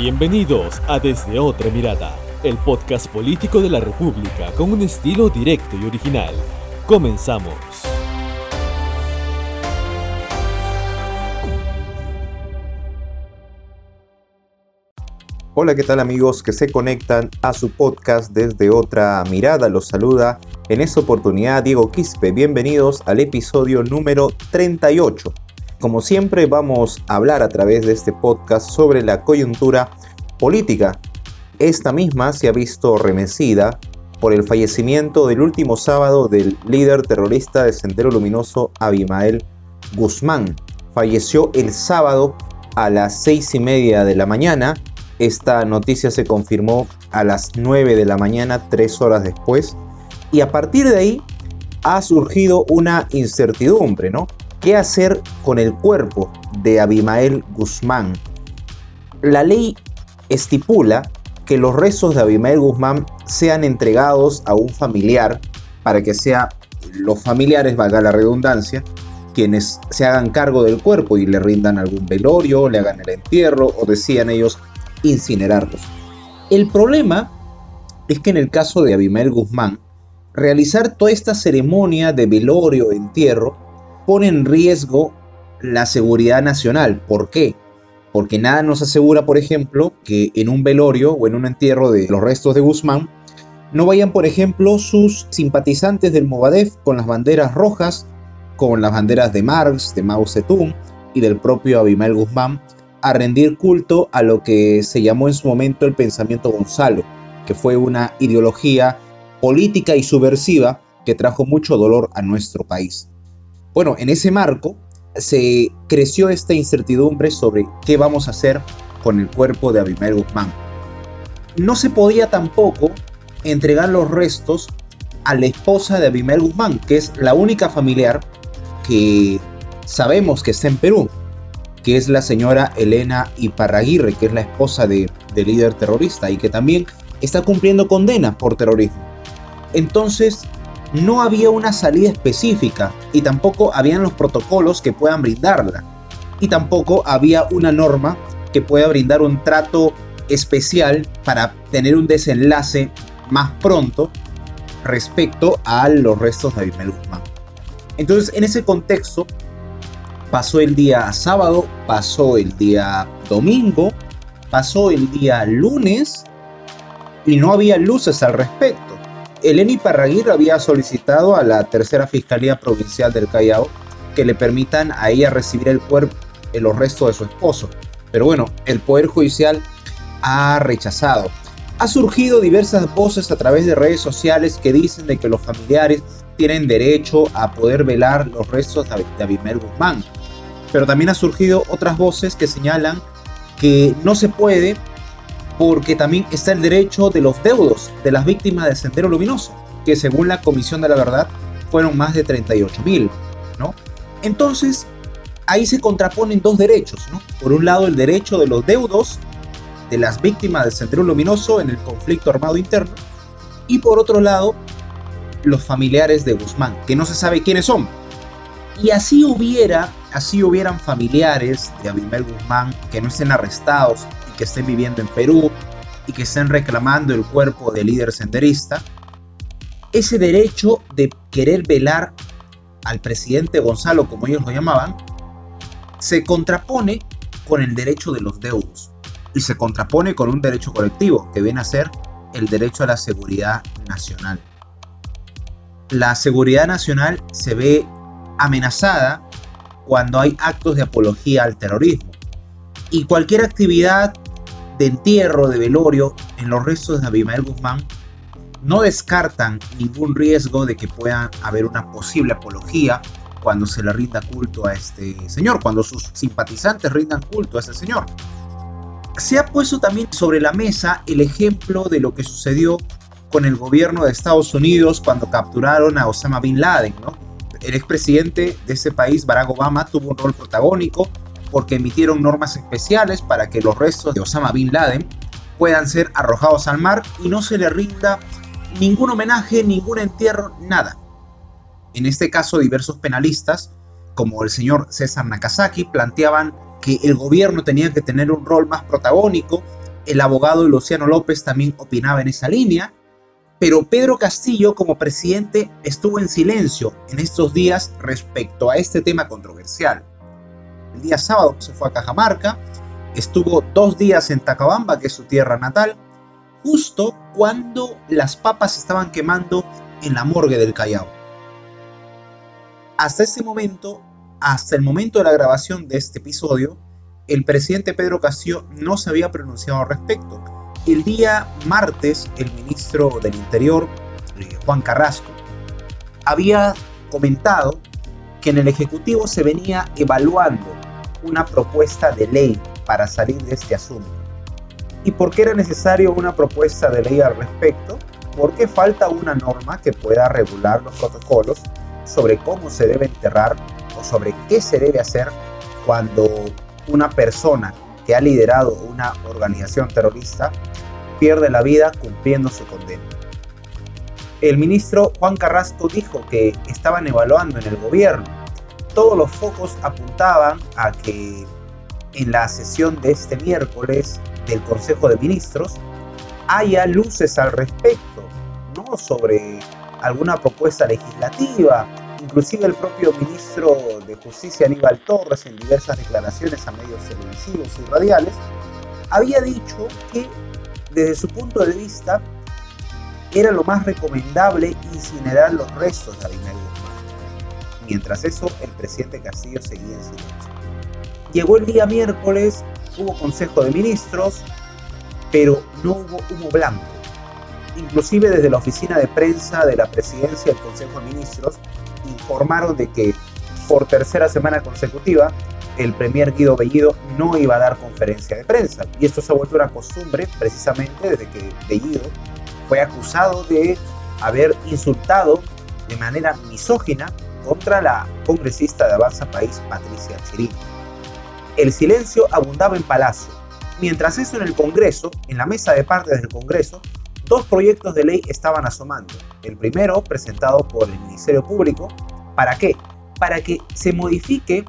Bienvenidos a Desde Otra Mirada, el podcast político de la República con un estilo directo y original. Comenzamos. Hola, ¿qué tal amigos que se conectan a su podcast desde otra mirada? Los saluda en esta oportunidad Diego Quispe. Bienvenidos al episodio número 38. Como siempre vamos a hablar a través de este podcast sobre la coyuntura política. Esta misma se ha visto remecida por el fallecimiento del último sábado del líder terrorista de Sendero Luminoso Abimael Guzmán. Falleció el sábado a las seis y media de la mañana esta noticia se confirmó a las 9 de la mañana, tres horas después, y a partir de ahí ha surgido una incertidumbre, ¿no? ¿Qué hacer con el cuerpo de Abimael Guzmán? La ley estipula que los restos de Abimael Guzmán sean entregados a un familiar para que sea los familiares, valga la redundancia, quienes se hagan cargo del cuerpo y le rindan algún velorio, le hagan el entierro o decían ellos incinerarlos. El problema es que en el caso de Abimael Guzmán, realizar toda esta ceremonia de velorio, entierro, pone en riesgo la seguridad nacional. ¿Por qué? Porque nada nos asegura, por ejemplo, que en un velorio o en un entierro de los restos de Guzmán no vayan, por ejemplo, sus simpatizantes del Movadef con las banderas rojas, con las banderas de Marx, de Mao Zedong y del propio Abimael Guzmán, a rendir culto a lo que se llamó en su momento el pensamiento Gonzalo, que fue una ideología política y subversiva que trajo mucho dolor a nuestro país. Bueno, en ese marco se creció esta incertidumbre sobre qué vamos a hacer con el cuerpo de Abimael Guzmán. No se podía tampoco entregar los restos a la esposa de Abimael Guzmán, que es la única familiar que sabemos que está en Perú que es la señora Elena Iparraguirre, que es la esposa de, del líder terrorista y que también está cumpliendo condena por terrorismo. Entonces, no había una salida específica y tampoco habían los protocolos que puedan brindarla. Y tampoco había una norma que pueda brindar un trato especial para tener un desenlace más pronto respecto a los restos de Abimel. Entonces, en ese contexto, Pasó el día sábado, pasó el día domingo, pasó el día lunes y no había luces al respecto. Eleni Parraguirre había solicitado a la tercera Fiscalía Provincial del Callao que le permitan a ella recibir el cuerpo, los restos de su esposo. Pero bueno, el Poder Judicial ha rechazado. Ha surgido diversas voces a través de redes sociales que dicen de que los familiares tienen derecho a poder velar los restos de Abimel Guzmán pero también ha surgido otras voces que señalan que no se puede porque también está el derecho de los deudos de las víctimas del Sendero Luminoso, que según la Comisión de la Verdad fueron más de 38 mil, ¿no? Entonces, ahí se contraponen dos derechos, ¿no? Por un lado, el derecho de los deudos de las víctimas del Sendero Luminoso en el conflicto armado interno, y por otro lado, los familiares de Guzmán, que no se sabe quiénes son, y así hubiera, así hubieran familiares de Abimel Guzmán que no estén arrestados que estén viviendo en Perú y que estén reclamando el cuerpo del líder senderista, ese derecho de querer velar al presidente Gonzalo, como ellos lo llamaban, se contrapone con el derecho de los deudos y se contrapone con un derecho colectivo que viene a ser el derecho a la seguridad nacional. La seguridad nacional se ve amenazada cuando hay actos de apología al terrorismo. Y cualquier actividad de entierro, de velorio en los restos de Abimael Guzmán no descartan ningún riesgo de que pueda haber una posible apología cuando se le rinda culto a este señor, cuando sus simpatizantes rindan culto a ese señor. Se ha puesto también sobre la mesa el ejemplo de lo que sucedió con el gobierno de Estados Unidos cuando capturaron a Osama Bin Laden, ¿no? el expresidente de ese país, Barack Obama, tuvo un rol protagónico porque emitieron normas especiales para que los restos de Osama Bin Laden puedan ser arrojados al mar y no se le rinda ningún homenaje, ningún entierro, nada. En este caso, diversos penalistas, como el señor César Nakazaki, planteaban que el gobierno tenía que tener un rol más protagónico El abogado Luciano López también opinaba en esa línea, pero Pedro Castillo como presidente estuvo en silencio en estos días respecto a este tema controversial. El día sábado se fue a Cajamarca, estuvo dos días en Tacabamba, que es su tierra natal, justo cuando las papas estaban quemando en la morgue del Callao. Hasta ese momento, hasta el momento de la grabación de este episodio, el presidente Pedro Castillo no se había pronunciado al respecto. El día martes, el ministro del Interior, eh, Juan Carrasco, había comentado que en el Ejecutivo se venía evaluando una propuesta de ley para salir de este asunto. ¿Y por qué era necesario una propuesta de ley al respecto? Porque falta una norma que pueda regular los protocolos sobre cómo se debe enterrar o sobre qué se debe hacer cuando una persona que ha liderado una organización terrorista pierde la vida cumpliendo su condena. El ministro Juan Carrasco dijo que estaban evaluando en el gobierno. Todos los focos apuntaban a que en la sesión de este miércoles del Consejo de Ministros haya luces al respecto, no sobre alguna propuesta legislativa Inclusive el propio ministro de Justicia Aníbal Torres en diversas declaraciones a medios televisivos y radiales había dicho que desde su punto de vista era lo más recomendable incinerar los restos de Guzmán. Mientras eso, el presidente Castillo seguía en silencio. Llegó el día miércoles, hubo consejo de ministros, pero no hubo humo blanco. Inclusive desde la oficina de prensa de la presidencia del Consejo de Ministros informaron de que por tercera semana consecutiva el premier Guido Bellido no iba a dar conferencia de prensa. Y esto se ha vuelto una costumbre precisamente desde que Bellido fue acusado de haber insultado de manera misógina contra la congresista de Avanza País, Patricia Chirín. El silencio abundaba en Palacio. Mientras eso en el Congreso, en la mesa de partes del Congreso, dos proyectos de ley estaban asomando. El primero, presentado por el Ministerio Público, ¿para qué? Para que se modifique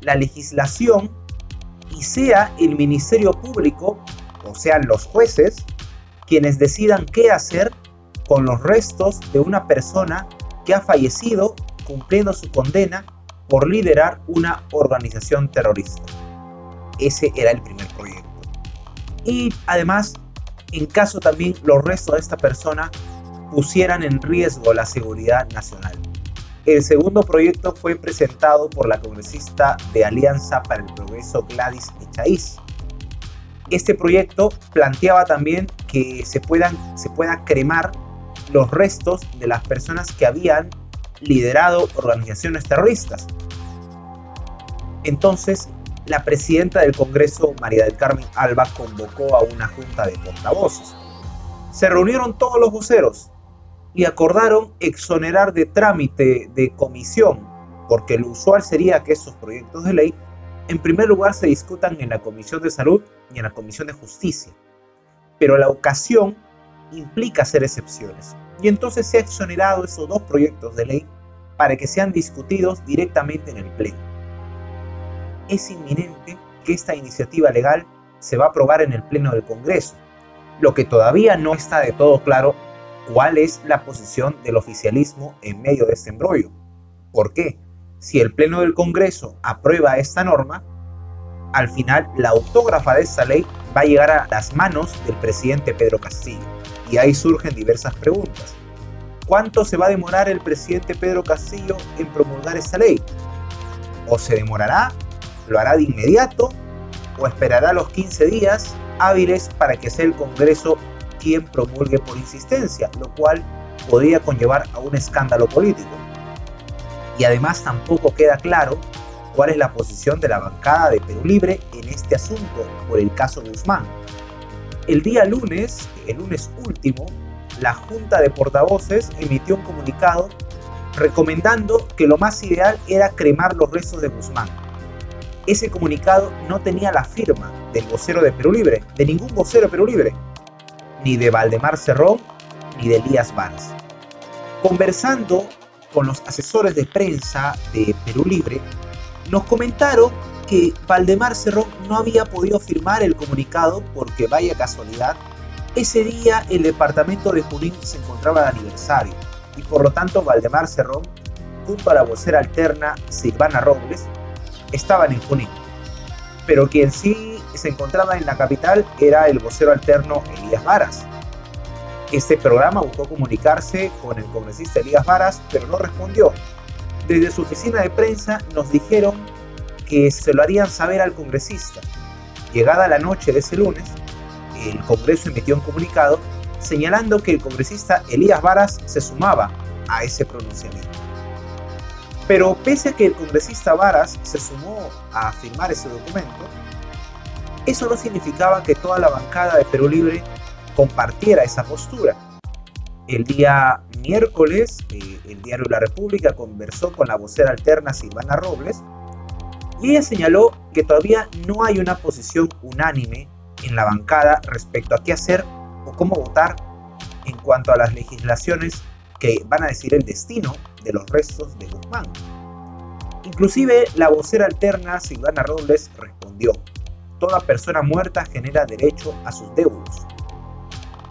la legislación y sea el Ministerio Público, o sean los jueces, quienes decidan qué hacer con los restos de una persona que ha fallecido cumpliendo su condena por liderar una organización terrorista. Ese era el primer proyecto. Y además en caso también los restos de esta persona pusieran en riesgo la seguridad nacional. El segundo proyecto fue presentado por la congresista de Alianza para el Progreso Gladys Echaíz. Este proyecto planteaba también que se puedan se pueda cremar los restos de las personas que habían liderado organizaciones terroristas. Entonces, la presidenta del Congreso, María del Carmen Alba, convocó a una junta de portavoces. Se reunieron todos los voceros y acordaron exonerar de trámite de comisión, porque lo usual sería que esos proyectos de ley en primer lugar se discutan en la Comisión de Salud y en la Comisión de Justicia. Pero la ocasión implica hacer excepciones. Y entonces se ha exonerado esos dos proyectos de ley para que sean discutidos directamente en el Pleno es inminente que esta iniciativa legal se va a aprobar en el Pleno del Congreso, lo que todavía no está de todo claro cuál es la posición del oficialismo en medio de este embrollo. ¿Por qué? Si el Pleno del Congreso aprueba esta norma, al final la autógrafa de esta ley va a llegar a las manos del presidente Pedro Castillo. Y ahí surgen diversas preguntas. ¿Cuánto se va a demorar el presidente Pedro Castillo en promulgar esta ley? ¿O se demorará ¿Lo hará de inmediato o esperará los 15 días hábiles para que sea el Congreso quien promulgue por insistencia, lo cual podría conllevar a un escándalo político? Y además tampoco queda claro cuál es la posición de la bancada de Perú Libre en este asunto por el caso Guzmán. El día lunes, el lunes último, la Junta de Portavoces emitió un comunicado recomendando que lo más ideal era cremar los restos de Guzmán ese comunicado no tenía la firma del vocero de Perú Libre, de ningún vocero de Perú Libre, ni de Valdemar Cerrón, ni de Elías Vance. Conversando con los asesores de prensa de Perú Libre, nos comentaron que Valdemar Cerrón no había podido firmar el comunicado porque, vaya casualidad, ese día el departamento de Junín se encontraba de aniversario y por lo tanto Valdemar Cerrón, junto a la vocera alterna Silvana Robles, estaban en Junín. Pero quien sí se encontraba en la capital era el vocero alterno Elías Varas. Este programa buscó comunicarse con el congresista Elías Varas, pero no respondió. Desde su oficina de prensa nos dijeron que se lo harían saber al congresista. Llegada la noche de ese lunes, el Congreso emitió un comunicado señalando que el congresista Elías Varas se sumaba a ese pronunciamiento. Pero pese a que el congresista Varas se sumó a firmar ese documento, eso no significaba que toda la bancada de Perú Libre compartiera esa postura. El día miércoles, eh, el diario La República conversó con la vocera alterna Silvana Robles y ella señaló que todavía no hay una posición unánime en la bancada respecto a qué hacer o cómo votar en cuanto a las legislaciones que van a decir el destino de los restos de Guzmán. Inclusive la vocera alterna Silvana Robles respondió, toda persona muerta genera derecho a sus deudos.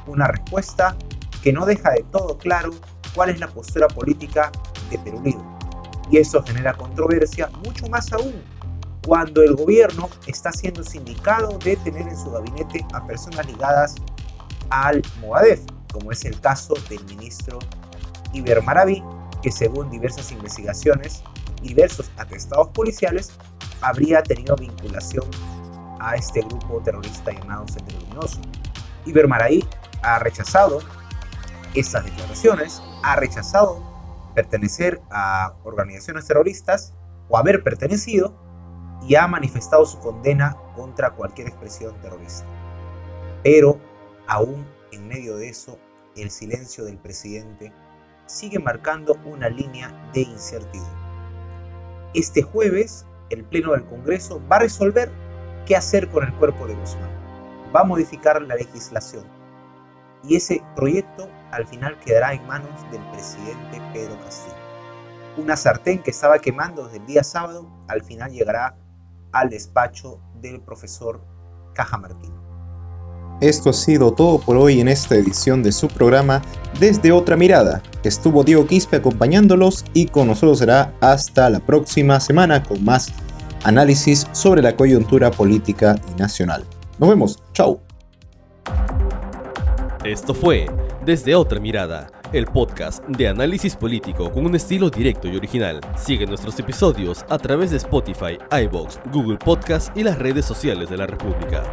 Una respuesta que no deja de todo claro cuál es la postura política de Perú Libre. Y eso genera controversia mucho más aún cuando el gobierno está siendo sindicado de tener en su gabinete a personas ligadas al Moadef, como es el caso del ministro Iber Maraví, que según diversas investigaciones diversos atestados policiales, habría tenido vinculación a este grupo terrorista llamado Centro Luminoso. Iber Maraví ha rechazado estas declaraciones, ha rechazado pertenecer a organizaciones terroristas o haber pertenecido y ha manifestado su condena contra cualquier expresión terrorista. Pero, aún en medio de eso, el silencio del presidente sigue marcando una línea de incertidumbre. Este jueves, el Pleno del Congreso va a resolver qué hacer con el cuerpo de Guzmán. Va a modificar la legislación. Y ese proyecto al final quedará en manos del presidente Pedro Castillo. Una sartén que estaba quemando desde el día sábado, al final llegará al despacho del profesor Cajamartín. Esto ha sido todo por hoy en esta edición de su programa Desde otra mirada. Estuvo Diego Quispe acompañándolos y con nosotros será hasta la próxima semana con más análisis sobre la coyuntura política y nacional. Nos vemos, chao. Esto fue Desde otra mirada el podcast de análisis político con un estilo directo y original. Sigue nuestros episodios a través de Spotify, iBox, Google Podcast y las redes sociales de la República.